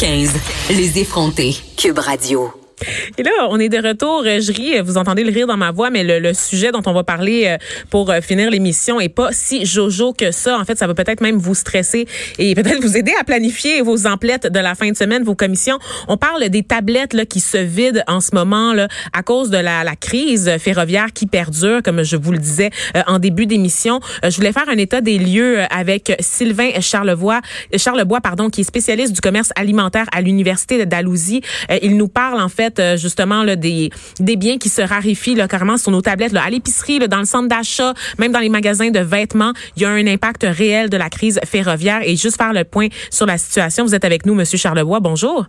15. Les effrontés. Cube Radio. Et là, on est de retour. Je ris, vous entendez le rire dans ma voix, mais le, sujet dont on va parler euh, pour euh, finir l'émission est pas si jojo que ça. En fait, ça va peut-être même vous stresser et peut-être vous aider à planifier vos emplettes de la fin de semaine, vos commissions. On parle des tablettes là, qui se vident en ce moment là, à cause de la, la crise ferroviaire qui perdure, comme je vous le disais euh, en début d'émission. je voulais faire un état des lieux avec Sylvain Charlevoix, Charlebois, pardon, qui est spécialiste du commerce alimentaire à l'université de Dalhousie. il nous parle en fait euh, justement là, des, des biens qui se raréfient là, carrément sur nos tablettes. Là, à l'épicerie, dans le centre d'achat, même dans les magasins de vêtements, il y a un impact réel de la crise ferroviaire. Et juste faire le point sur la situation, vous êtes avec nous, Monsieur Charlebois. Bonjour.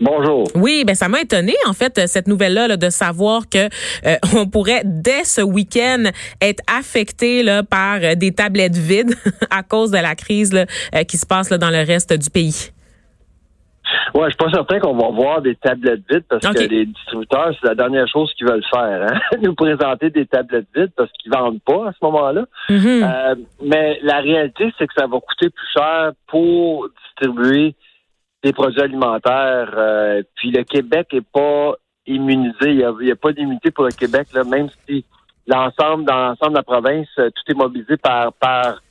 Bonjour. Oui, ben ça m'a étonné en fait cette nouvelle-là de savoir que euh, on pourrait dès ce week-end être affecté là, par euh, des tablettes vides à cause de la crise là, qui se passe là, dans le reste du pays. Ouais, je suis pas certain qu'on va voir des tablettes vides parce que les distributeurs, c'est la dernière chose qu'ils veulent faire, hein? nous présenter des tablettes vides parce qu'ils vendent pas à ce moment-là. Mm-hmm. Euh, mais la réalité, c'est que ça va coûter plus cher pour distribuer des produits alimentaires. Euh, puis le Québec est pas immunisé. Il n'y a, a, pas d'immunité pour le Québec, là, même si l'ensemble, dans l'ensemble de la province, tout est mobilisé par par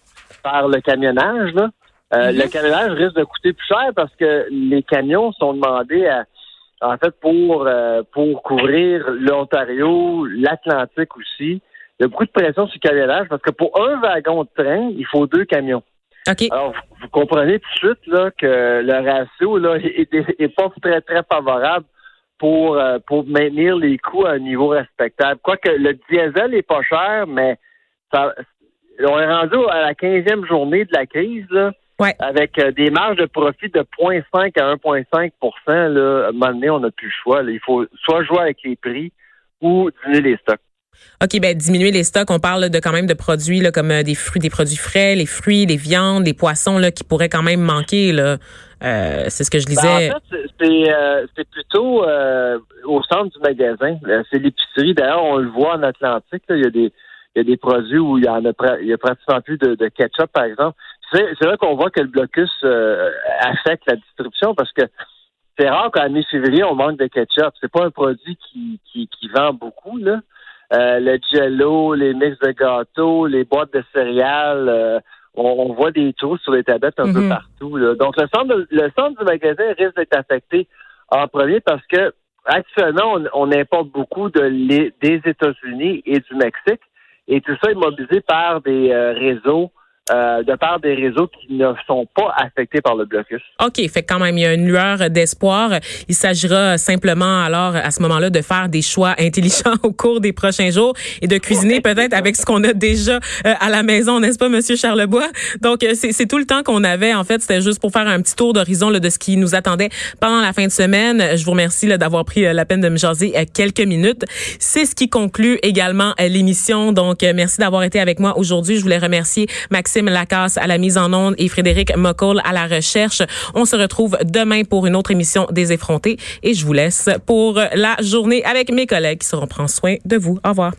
par le camionnage. Là. Euh, le mhm. camionnage risque de coûter plus cher parce que les camions sont demandés à, en fait pour euh, pour couvrir l'Ontario, l'Atlantique aussi. Il y a beaucoup de pression sur le camionnage parce que pour un wagon de train, il faut deux camions. Alors, vous, comprenez tout de suite là, que le ratio là, est, pas très, très favorable pour, euh, pour maintenir les coûts à un niveau respectable. Quoique le diesel est pas cher, mais ça, on est rendu à la 15e journée de la crise. Là. Avec euh, des marges de profit de 0,5 à 1,5 là, à un moment donné, on n'a plus le choix. Il faut soit jouer avec les prix ou diminuer les stocks. OK, ben diminuer les stocks, on parle de quand même de produits là, comme euh, des fruits, des produits frais, les fruits, les viandes, les poissons là, qui pourraient quand même manquer. Là. Euh, c'est ce que je ben, disais. en fait, c'est plutôt au centre du magasin. C'est l'épicerie. D'ailleurs, on le voit en Atlantique. il y a des il y a des produits où il y en a, il y a pratiquement plus de, de ketchup, par exemple c'est vrai qu'on voit que le blocus euh, affecte la distribution parce que c'est rare qu'en mi-février, on manque de ketchup. C'est pas un produit qui, qui, qui vend beaucoup, là. Euh, le jello, les mix de gâteaux, les boîtes de céréales, euh, on, voit des trous sur les tablettes un peu mhm. partout. Là. Donc, le centre, le centre du magasin risque d'être affecté en premier parce que actuellement, on, on importe beaucoup de des États-Unis et du Mexique. Et tout ça est mobilisé par des réseaux euh, de part des réseaux qui ne sont pas affectés par le blocus. OK, fait quand même, il y a une lueur d'espoir. Il s'agira simplement alors à ce moment-là de faire des choix intelligents au cours des prochains jours et de cuisiner peut-être avec ce qu'on a déjà euh, à la maison, n'est-ce pas, Monsieur Charlebois? Donc, euh, c'est tout le temps qu'on avait. En fait, c'était juste pour faire un petit tour d'horizon de ce qui nous attendait pendant la fin de semaine. Je vous remercie d'avoir pris la peine de me jaser quelques minutes. C'est ce qui conclut également l'émission. Donc, merci d'avoir été avec moi aujourd'hui. Je voulais remercier Maxime Maxime Lacasse à la mise en onde et Frédéric Moccol à la recherche. On se retrouve demain pour une autre émission des effrontés et je vous laisse pour la journée avec mes collègues qui seront prendre soin de vous. Au revoir.